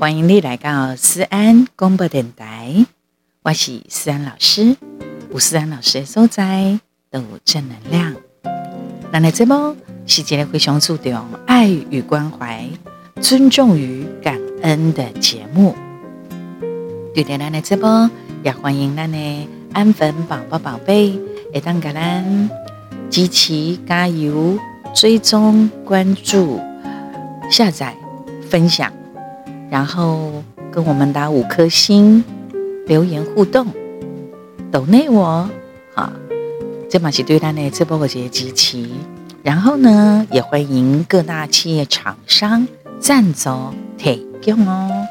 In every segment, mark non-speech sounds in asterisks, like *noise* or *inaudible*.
欢迎你来到思安广播电台，我是思安老师。有思安老师的所在都有正能量。那来这波是一个非常注重爱与关怀、尊重与感恩的节目。对的，那来这波也欢迎咱的安粉宝宝宝贝，会当给咱集齐加油、追踪、关注、下载、分享。然后跟我们打五颗星，留言互动，抖内我，好，这嘛是对咱的直播个节支持。然后呢，也欢迎各大企业厂商赞助提供哦。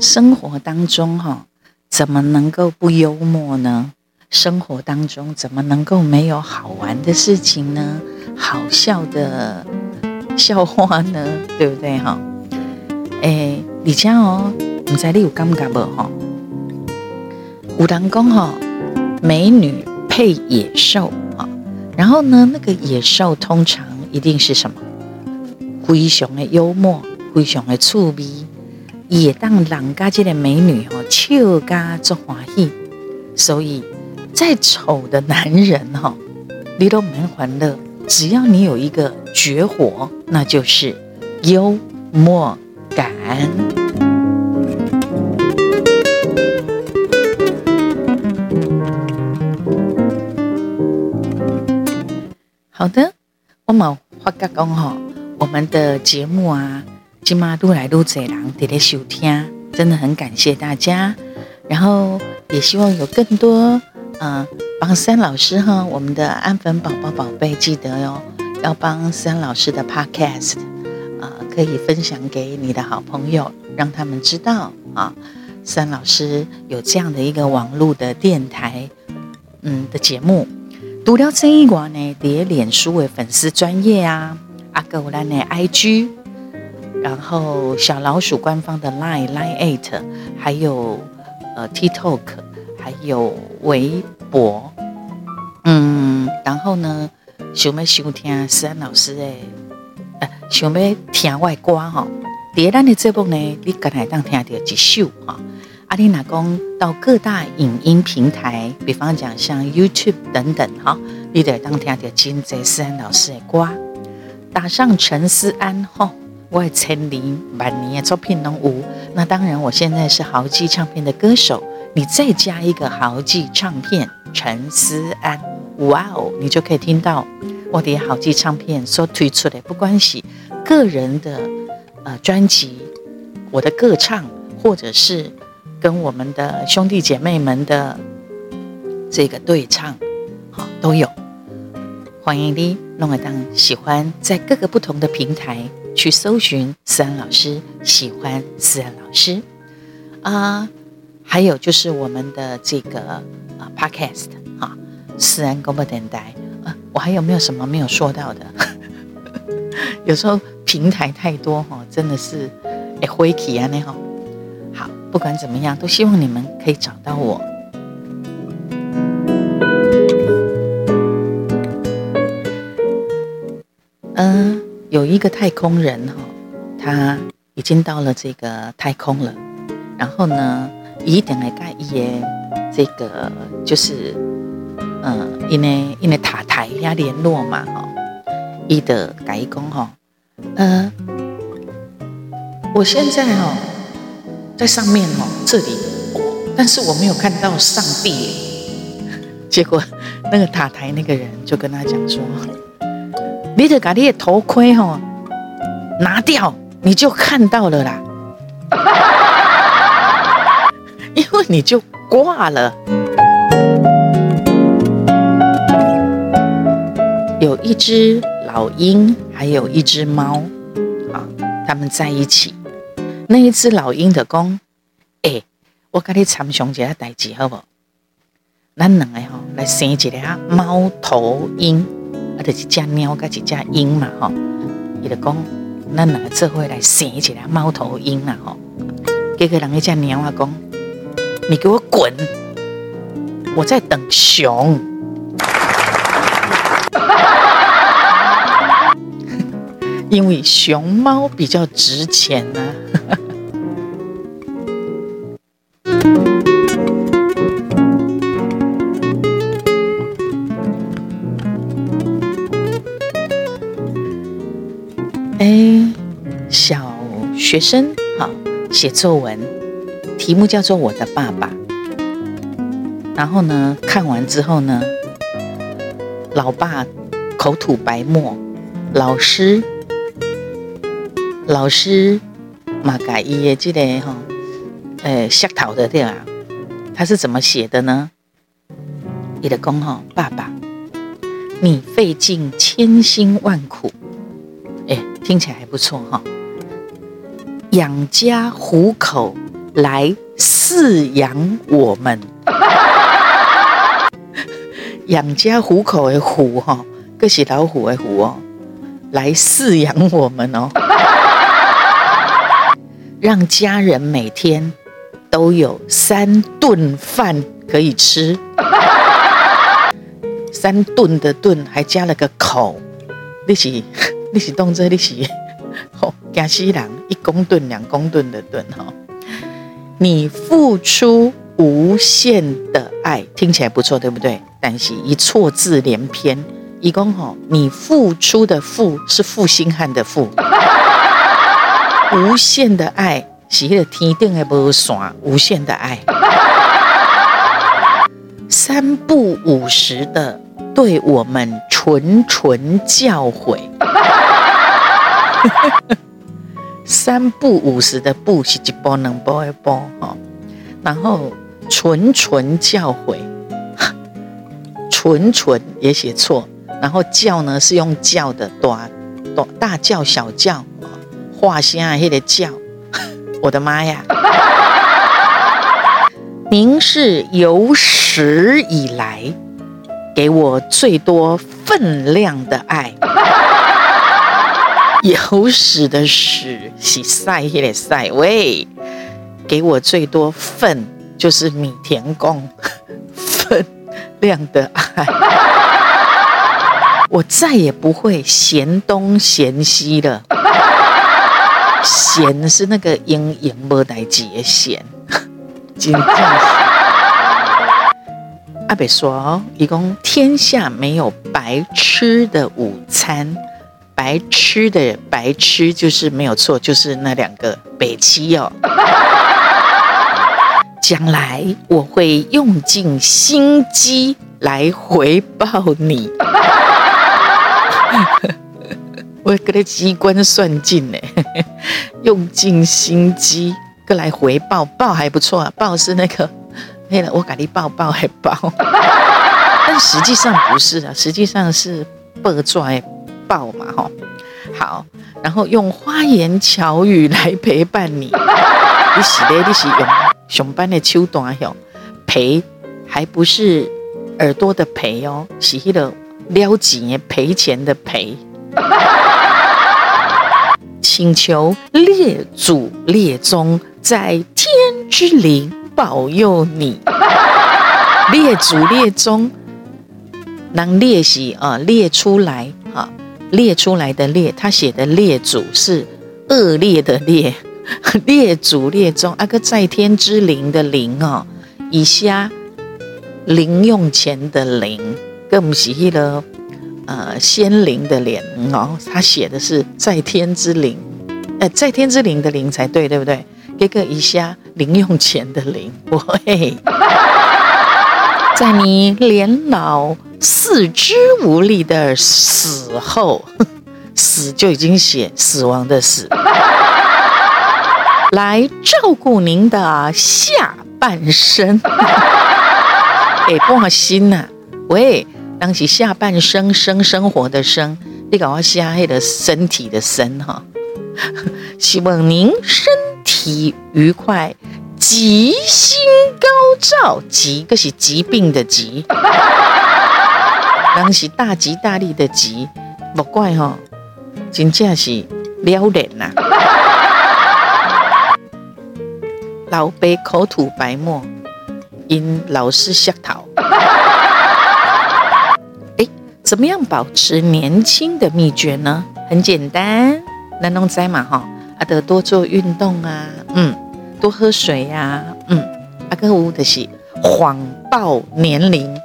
生活当中哈，怎么能够不幽默呢？生活当中怎么能够没有好玩的事情呢？好笑的笑话呢？对不对哈？诶，李佳哦，唔知你有感觉不哈？有人讲哈，美女配野兽哈，然后呢，那个野兽通常一定是什么？非常的幽默，非常的趣味，也当人家这个美女哈，笑嘎做欢喜，所以。再丑的男人哈，你都蛮欢乐。只要你有一个绝活，那就是幽默感。好的，我们话刚刚哈，我们的节目啊，今嘛都来都这人在在收听，真的很感谢大家。然后也希望有更多。嗯，帮思安老师哈，我们的安粉宝宝宝贝记得哟，要帮三老师的 Podcast 啊，可以分享给你的好朋友，让他们知道啊，三老师有这样的一个网络的电台，嗯的节目。读了这一关呢，叠脸书为粉丝专业啊，阿哥我来呢 IG，然后小老鼠官方的 Line Line Eight，还有呃 TikTok。还有微博，嗯，然后呢，想要收听思安老师的，呃，想要听外歌哈。第二的节目呢，你刚才当听到一首哈。阿丽娜讲到各大影音平台，比方讲像 YouTube 等等哈，你得当听到金泽思安老师的歌，打上陈思安哈，我千年万年的作品拢有。那当然，我现在是豪记唱片的歌手。你再加一个豪记唱片陈思安，哇哦，你就可以听到我的豪记唱片所推出的，不管是个人的呃专辑，我的歌唱，或者是跟我们的兄弟姐妹们的这个对唱，好都有。欢迎你弄个当喜欢，在各个不同的平台去搜寻思安老师，喜欢思安老师啊。还有就是我们的这个啊 Podcast 哈，思安广播电台，我还有没有什么没有说到的？*laughs* 有时候平台太多哈，真的是哎灰体啊那哈。好，不管怎么样，都希望你们可以找到我。嗯，有一个太空人哈，他已经到了这个太空了，然后呢？一定来跟伊的这个就是，嗯，因为因为塔台要联络嘛，哈，伊的改工哈，呃，我现在哈在上面哈这里，但是我没有看到上帝。*laughs* 结果那个塔台那个人就跟他讲说，你得把你的头盔哈拿掉，你就看到了啦。因为你就挂了。有一只老鹰，还有一只猫，啊，他们在一起。那一只老鹰的公，哎，我跟你参详一下代志好不好？咱两个哈来生一个猫头鹰，啊，就是一只猫跟一只鹰嘛，哈。伊就讲，咱两个做伙来生一个猫头鹰啊，哈。结果人家只猫啊讲。你给我滚！我在等熊，因为熊猫比较值钱呢、啊。哎，小学生好，写作文，题目叫做《我的爸爸》。然后呢，看完之后呢，老爸口吐白沫，老师，老师马改伊耶记得哈，呃，下头的对吧？他是怎么写的呢？你的公哈，爸爸，你费尽千辛万苦，哎，听起来还不错哈，养家糊口来饲养我们。*laughs* 养家糊口的虎哈，可是老虎的虎哦，来饲养我们哦，*laughs* 让家人每天都有三顿饭可以吃，*laughs* 三顿的顿还加了个口，你是你是动这你是哦，惊死人一公吨两公吨的吨哈，你付出无限的爱，听起来不错，对不对？但是一错字连篇，一共吼，你付出的付是负心汉的负，*laughs* 无限的爱是那个天顶的无线，无限的爱，三不五时的对我们谆谆教诲，三不五时的不是一波两波一波哈，然后纯纯教诲。*laughs* 纯纯也写错，然后教呢是用教的，大大大教小教啊，画心啊，那个教，*laughs* 我的妈呀！*laughs* 您是有史以来给我最多分量的爱，有屎的史是赛那个赛喂，给我最多份就是米田共分。量的爱，我再也不会嫌东嫌西了。嫌是那个英英无代志的嫌，真正是。阿北说哦，一共天下没有白吃的午餐，白痴的白痴就是没有错，就是那两个北七哦。*laughs* 将来我会用尽心机来回报你，*laughs* 我给他机关算尽呢，*laughs* 用尽心机过来回报，报还不错啊，报是那个，那个我给你报报还报，但实际上不是啊，实际上是报拽报嘛哈，好，然后用花言巧语来陪伴你，*laughs* 你是的，你是用。上班的手段哟，赔还不是耳朵的赔哦，是迄个了钱赔钱的赔。*laughs* 请求列祖列宗在天之灵保佑你。*laughs* 列祖列宗，能列是啊，列出来，列出来的列，他写的列祖是恶劣的劣。*laughs* 列祖列宗，啊个在天之灵的灵哦，以下零用钱的零，更不是那个呃仙灵的灵哦，他写的是在天之灵，呃在天之灵的灵才对，对不对？这个以下零用钱的零，喂，*laughs* 在你年老四肢无力的死后，*laughs* 死就已经写死亡的死。*laughs* 来照顾您的下半生，*laughs* 哎，放心呐，喂，当起下半生生生活的生，你搞我下黑的身体的身哈，希望您身体愉快，吉星高照，吉个是疾病的疾，当起大吉大利的吉，莫怪哈，真正是撩人呐。*laughs* 老爸口吐白沫，因老师下头。哎，怎么样保持年轻的秘诀呢？很简单，那弄灾嘛哈，阿得多做运动啊，嗯，多喝水呀、啊，嗯，阿哥乌的是谎报年龄，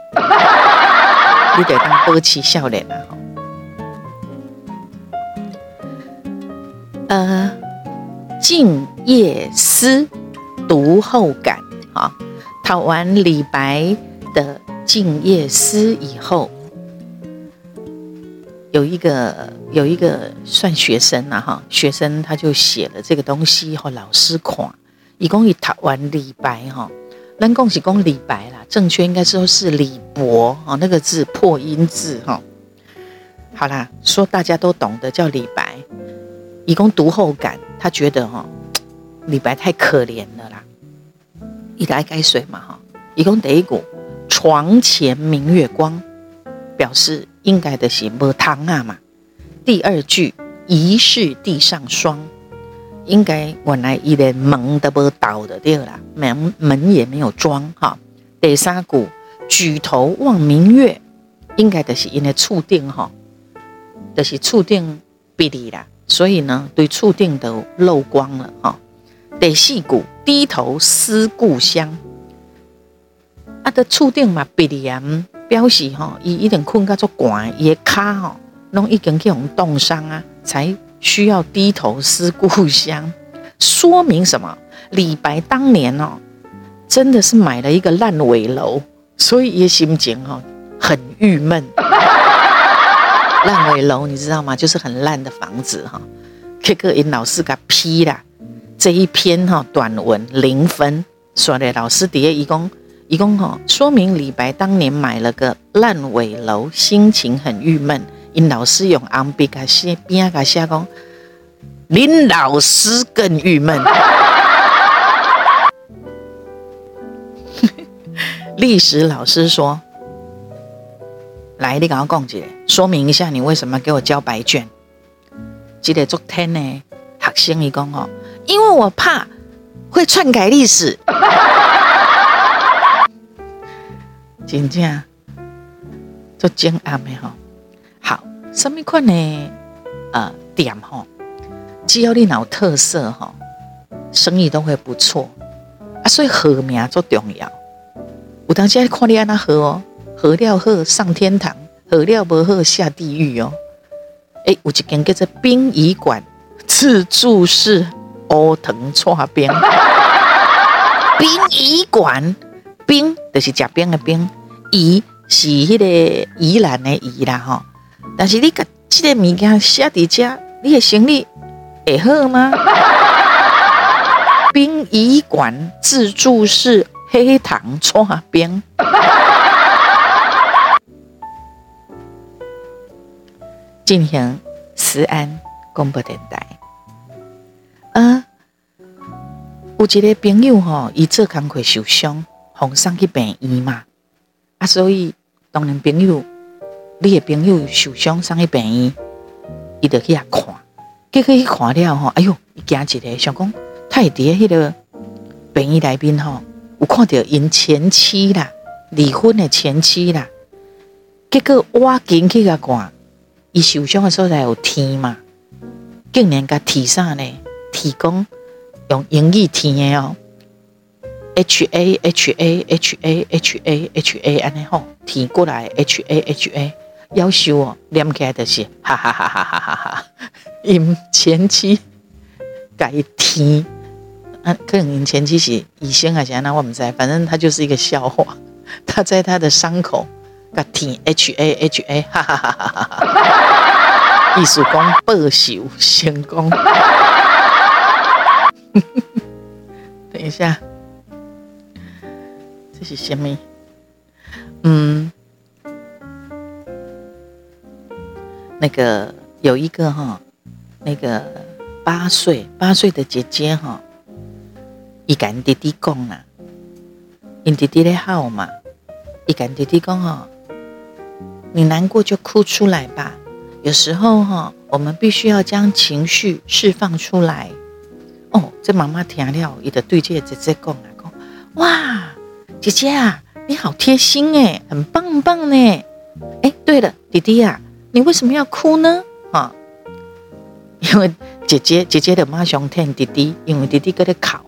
你得当多奇笑脸啊。呃，静夜思，读后感啊。讨完李白的《静夜思》以后，有一个有一个算学生呐哈，学生他就写了这个东西，和老师看，一共一讨完李白哈，能恭喜恭李白啦，正确应该说是李博哦，那个字破音字哈。好啦，说大家都懂得叫李白。以供读后感，他觉得哈，李白太可怜了啦。一来该水嘛哈，以供第一股床前明月光，表示应该的是没汤啊嘛。第二句疑是地上霜，应该原来一连门都没倒的对了，门门也没有装哈。第三股举头望明月，应该的是因为触电哈，就是触电别离啦。所以呢，对触电都漏光了哈。第四句低头思故乡，啊，的触电嘛，鼻炎表示哈，伊一定困到做寒，伊的脚哈，拢已经去用冻伤啊，才需要低头思故乡。说明什么？李白当年哦，真的是买了一个烂尾楼，所以也心情哈很郁闷。*laughs* 烂尾楼，你知道吗？就是很烂的房子哈。这个因老师给批了这一篇哈短文零分，说的老师底下一共一共哈，说明李白当年买了个烂尾楼，心情很郁闷。因老师用红笔给写，边个写讲，林老师更郁闷。*laughs* 历史老师说。来，你跟我讲一下，说明一下你为什么给我交白卷。记得昨天呢，学生一讲哦，因为我怕会篡改历史。*laughs* 真正做精暗的吼，什么款呢？呃，店吼，只要你有特色吼，生意都会不错啊。所以好名最重要。有当时看你安那好哦。好料好上天堂，好料不好下地狱哦。哎，有一间叫做殡仪馆自助式乌藤搓冰。*laughs* 殡仪馆，冰就是吃冰的冰，仪是迄个宜兰的宜啦哈。但是你个这个物件写伫遮，你的生理会好吗？*laughs* 殡仪馆自助式黑糖搓冰。进行思安广播电台。啊，有一个朋友吼，伊做工课受伤，送上去病院嘛。啊，所以当然朋友，你的朋友受伤上去病院，伊就去遐看。结果去看了吼，哎哟，伊惊一个，想讲他伫迄个病院内面吼，有看到因前妻啦，离婚的前妻啦。结果我进去甲看。伊受伤的所在有天嘛？竟然甲提啥呢？提供用英语填的哦，H A H A H A H A H A 安尼吼，提过来 H A H A，夭寿哦，念起来就是哈哈哈哈哈哈哈！因前妻改天，啊，可能因前妻是医生还是安那，我不知，反正他就是一个笑话。他在他的伤口。个天 H A H A，哈哈哈哈哈哈！艺术讲报仇成功。等一下，这是什么？嗯，那个有一个哈，那个八岁八岁的姐姐哈，伊跟弟弟讲啊，因弟弟咧好嘛，伊跟弟弟讲哦。你难过就哭出来吧，有时候哈，我们必须要将情绪释放出来。哦，这妈妈听了，伊就对这个姐姐讲啊，讲哇，姐姐啊，你好贴心哎，很棒棒呢。哎，对了，弟弟呀，你为什么要哭呢？啊，因为姐姐姐姐的妈想疼弟弟，因为弟弟搁在考。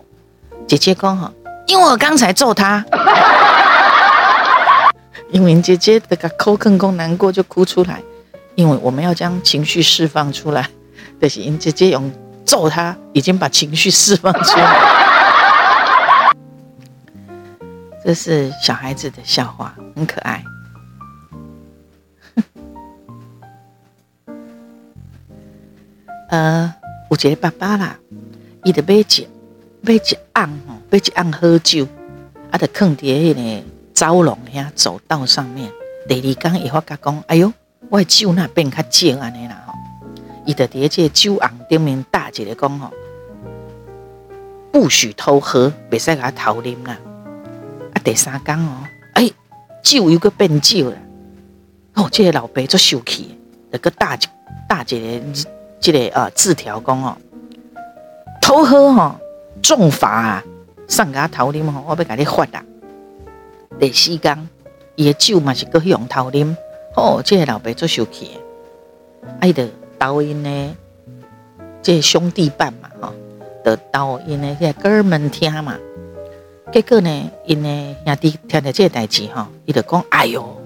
姐姐讲哈，因为我刚才揍他，*laughs* 因为姐姐的个口更更难过就哭出来，因为我们要将情绪释放出来，但是因姐姐用揍他，已经把情绪释放出来，*laughs* 这是小孩子的笑话，很可爱。呃，有一个爸爸啦，伊就买一买一瓮吼，买一瓮好酒，啊，就放伫迄个走廊遐走道上面。第二天伊发觉讲，哎哟，我的酒那变较少安尼啦吼，伊就伫这个酒瓮顶面打一个讲吼，不许偷喝，别使甲偷啉啦。啊，第三天哦，哎，酒又阁变少了，哦，这个老爸足生气，就阁打一打一个。这个啊字条讲哦，偷喝哈重罚啊，上家偷啉吼，我要给你罚啦。第四天，伊的酒嘛是搁用偷啉，哦，这个老爸做生气，爱的导因呢，这个、兄弟伴嘛，哈，的导因呢，这个哥们听嘛，结果呢，因呢兄弟听到这个代志哈，伊就讲，哎哟，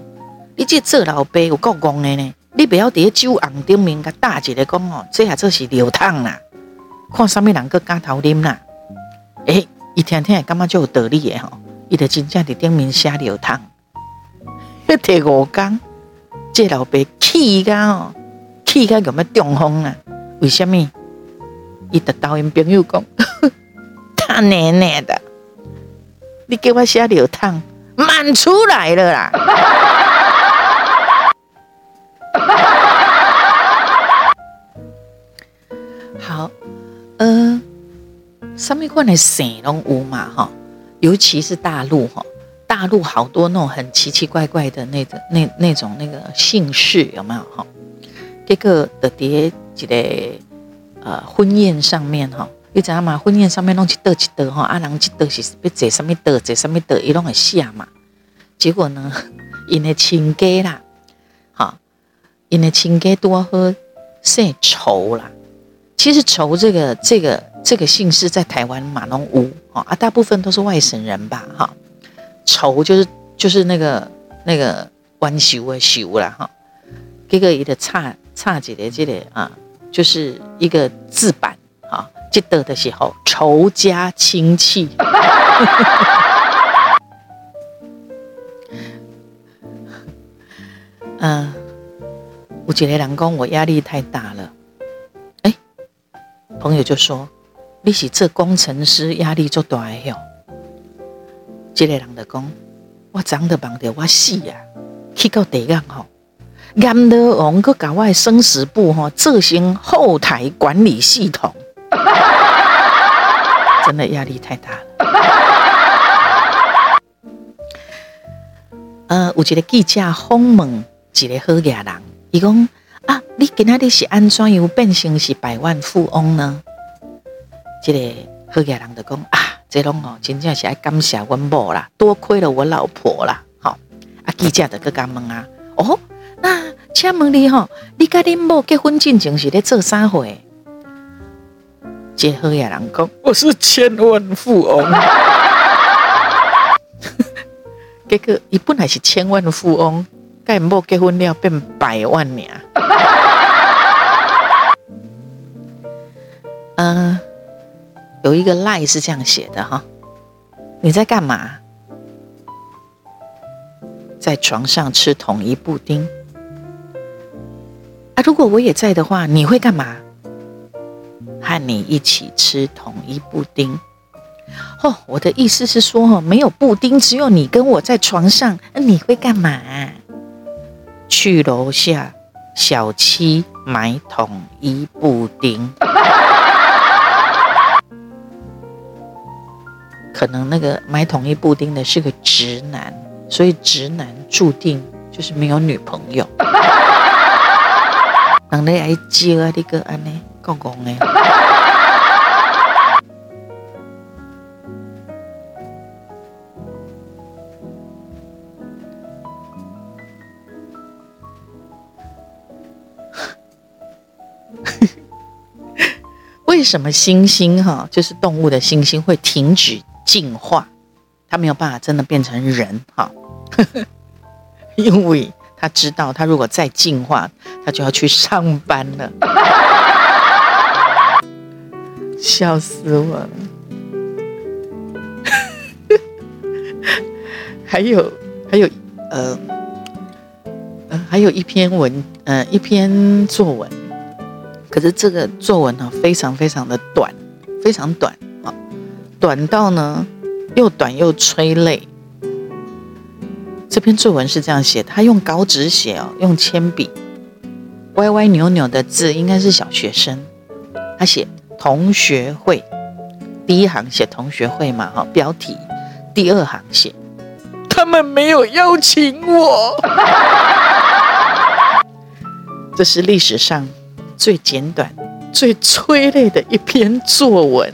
你这做老爸有够戆的呢。你不要伫酒瓮顶面甲打一个讲哦，这下做是流汤啦，看啥物人搁敢偷啉啦？诶、欸，伊听听感觉就有道理诶吼，伊就真正伫顶面写流汤。迄第五天，这老爸气甲哦，气甲咁要中风啊？为什么？伊就导因朋友讲，*laughs* 他奶奶的，你给我写流汤，满出来了啦！上面款的姓拢有嘛哈，尤其是大陆哈，大陆好多那种很奇奇怪怪的那个那那种那个姓氏有没有哈？这个的叠一个呃婚宴上面哈，你知道吗？婚宴上面弄一道一道哈，啊人一道是要坐什么道，坐什么道，伊拢会下嘛。结果呢，*laughs* 因的亲家啦，哈，因的亲家多喝姓仇啦。其实仇这个这个这个姓氏在台湾马龙屋啊，大部分都是外省人吧哈。仇就是就是那个那个弯修的修啦哈。这个一个差差几的这里啊，就是一个字板啊，记得的时候仇家亲戚。嗯，*laughs* 我觉得两公我压力太大了。朋友就说：“你是这工程师压力就大哟。”这个人就讲：“我长得棒的，我死呀！去到地港吼，阎罗王搁搞我生死簿吼，执行后台管理系统，*laughs* 真的压力太大了。”呃，有一个记者访问一个好野人，伊讲。啊！你今仔日是安怎样变成是百万富翁呢？这个好野人就讲啊，这拢哦，真正是爱感谢阮某啦，多亏了我老婆啦。好，啊记者就搁甲问啊，哦，那请问你吼，你甲恁某结婚进前是咧做啥货？这好野人讲，我是千万富翁。*laughs* 结果伊本来是千万富翁。盖某结婚了变百万年。嗯，*laughs* 有一个赖是这样写的哈，你在干嘛？在床上吃统一布丁。啊，如果我也在的话，你会干嘛？和你一起吃统一布丁。哦，我的意思是说，没有布丁，只有你跟我在床上，你会干嘛？去楼下小七买统一布丁，可能那个买统一布丁的是个直男，所以直男注定就是没有女朋友。*laughs* 人家爱接啊，你个安呢，公公呢？什么猩猩哈，就是动物的猩猩会停止进化？它没有办法真的变成人哈，*laughs* 因为它知道，它如果再进化，它就要去上班了。笑死我了！*laughs* 还有，还有，呃，呃，还有一篇文，呃，一篇作文。可是这个作文呢，非常非常的短，非常短啊，短到呢。又短又催泪。这篇作文是这样写，他用稿纸写哦，用铅笔，歪歪扭扭的字，应该是小学生。他写同学会，第一行写同学会嘛，哈，标题。第二行写他们没有邀请我。*laughs* 这是历史上最简短、最催泪的一篇作文。*laughs*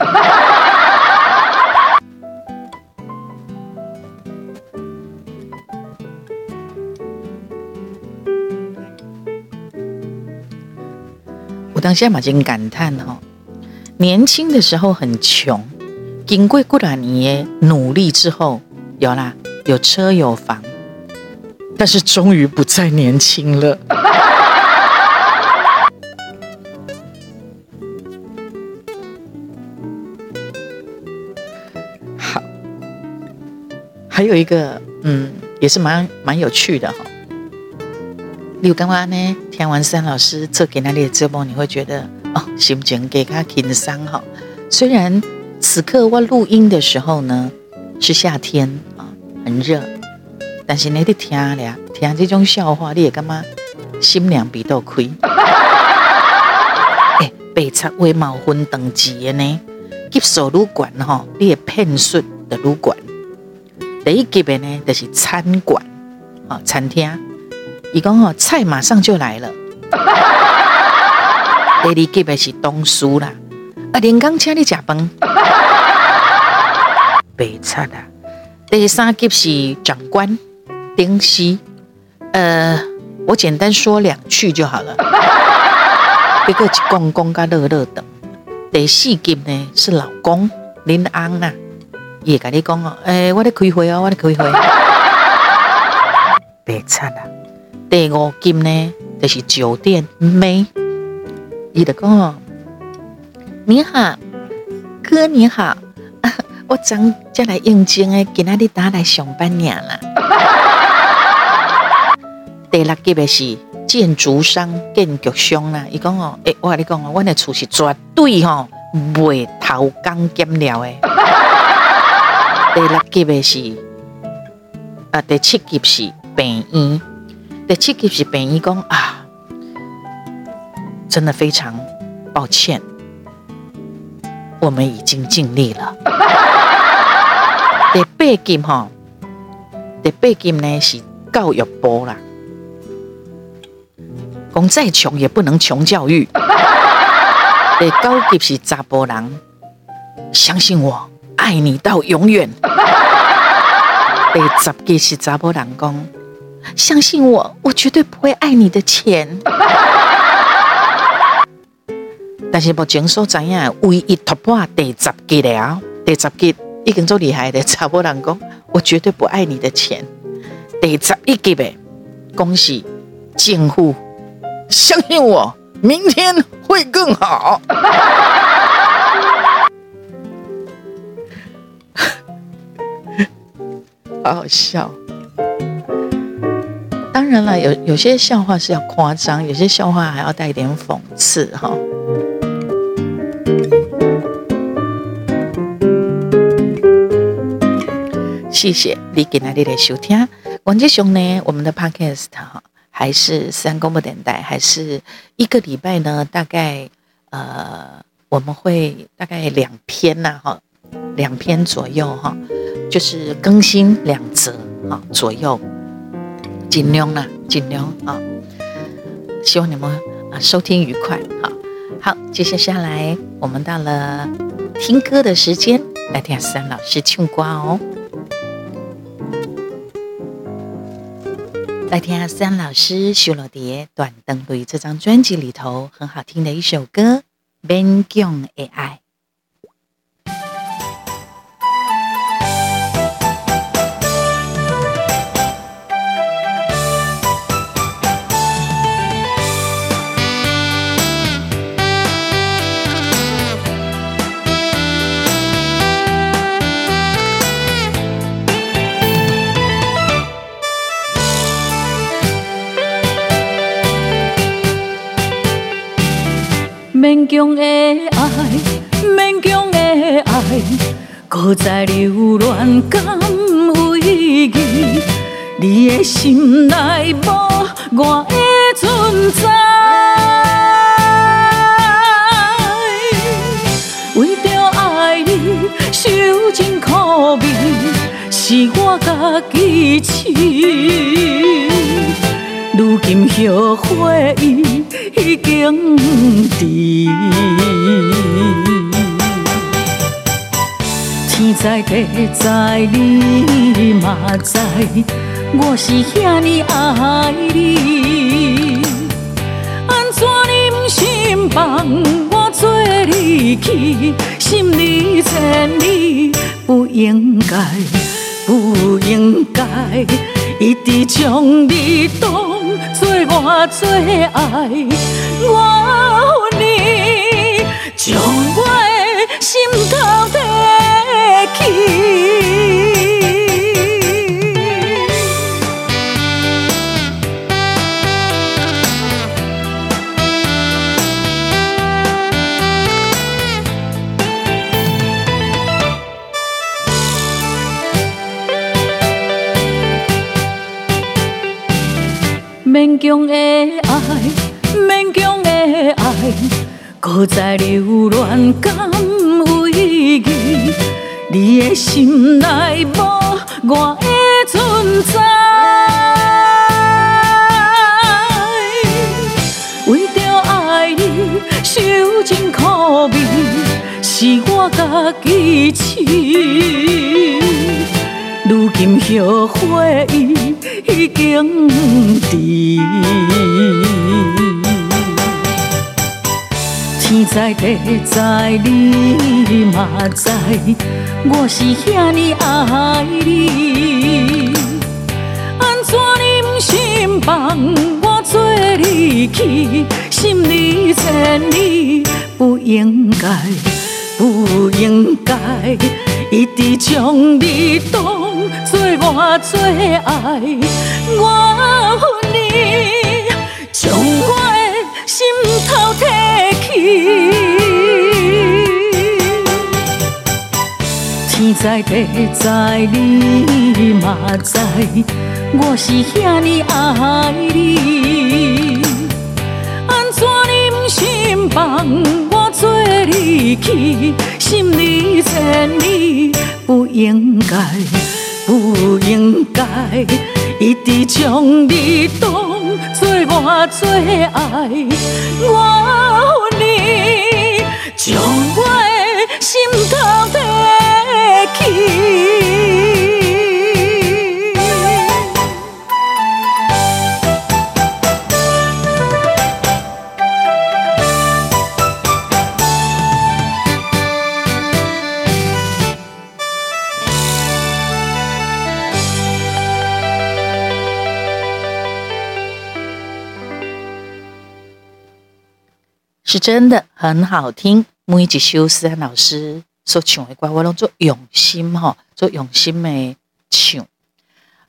我当下嘛，真感叹哦，年轻的时候很穷，经过过两年努力之后，有啦，有车有房，但是终于不再年轻了。有一个，嗯，也是蛮蛮有趣的哈。你有感觉呢？听完三老师做给那里的节目，你会觉得哦，心情给他轻松哈。虽然此刻我录音的时候呢是夏天啊，很热，但是你得听了听这种笑话，你也干嘛心凉鼻都亏。*laughs* 哎，白贼为毛分等级的呢？级数旅馆哈，你也骗术的旅馆。第一级的呢，就是餐馆啊，餐厅。伊讲哦，菜马上就来了。*laughs* 第二级的是东书啦，啊，连刚请你吃饭，*laughs* 白菜啦。第三级是长官丁西，呃，我简单说两句就好了。这个是公公跟乐乐等。第四级呢是老公林安啦，也跟你讲哦，诶，我咧开会哦，我咧开会。*laughs* 白菜啦。第五金呢，就是酒店妹，伊就讲哦，你好，哥你好，*laughs* 我昨才来应征诶，今仔日打来上班尔啦。*laughs* 第六级的是建筑商、建筑商啦，伊讲哦，诶，我甲你讲哦，阮的厝是绝对吼袂偷工减料诶。第六级的是，啊，第七级是病院。第七级是病医讲啊，真的非常抱歉，我们已经尽力了。*laughs* 第八级哈，第八级呢是教育部啦，讲再穷也不能穷教育。*laughs* 第九级是查甫人，相信我，爱你到永远。*laughs* 第十集是查甫人讲。相信我，我绝对不会爱你的钱。*laughs* 但是目前所知影，唯一突破第十级了，第十级已经做厉害的 *laughs* 查某人讲，我绝对不爱你的钱。第十一级的，恭喜政府，相信我，明天会更好。好好笑。当然了，有有些笑话是要夸张，有些笑话还要带一点讽刺哈。谢谢你给那里的收听。王杰雄呢，我们的 podcast 哈，还是三公不等待，还是一个礼拜呢？大概呃，我们会大概两篇呐哈，两篇左右哈，就是更新两则啊左右。尽量啦，尽量啊！希望你们啊收听愉快。好，好，接下来我们到了听歌的时间，来听三老师唱歌哦。来听思安老师收录在《断肠泪》这张专辑里头很好听的一首歌《勉强的爱》。搁再留恋敢有意义？你的心内无我的存在，为着爱你受尽苦味，是我家己痴。如今后悔已经迟，天在地知你嘛知，我是遐尼爱你，安怎忍心放我做你去？心里千里，不应该，不应该，一直将你当。做我最爱，我搁再留恋敢有意义？你的心内无我的存在，为着爱你受尽苦味，是我家己痴。如今后悔已已经迟，在地知你嘛在，我是遐尼爱你，安怎忍心放我做你去？心里千里，不应该，不应该，一直将你当。做我最爱，我恨你，将我的心头提起。天知地知你嘛知，我是遐尼爱你，安怎忍心放我做你去？心里千里，不应该。不应该一直将你当作我最爱，我，将我的心头提起。真的很好听，每一首思安老师所唱的歌，我拢做用心哈，做用心的唱。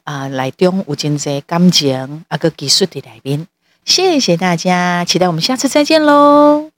啊，内中有真侪感情啊，个技术的来宾，谢谢大家，期待我们下次再见喽。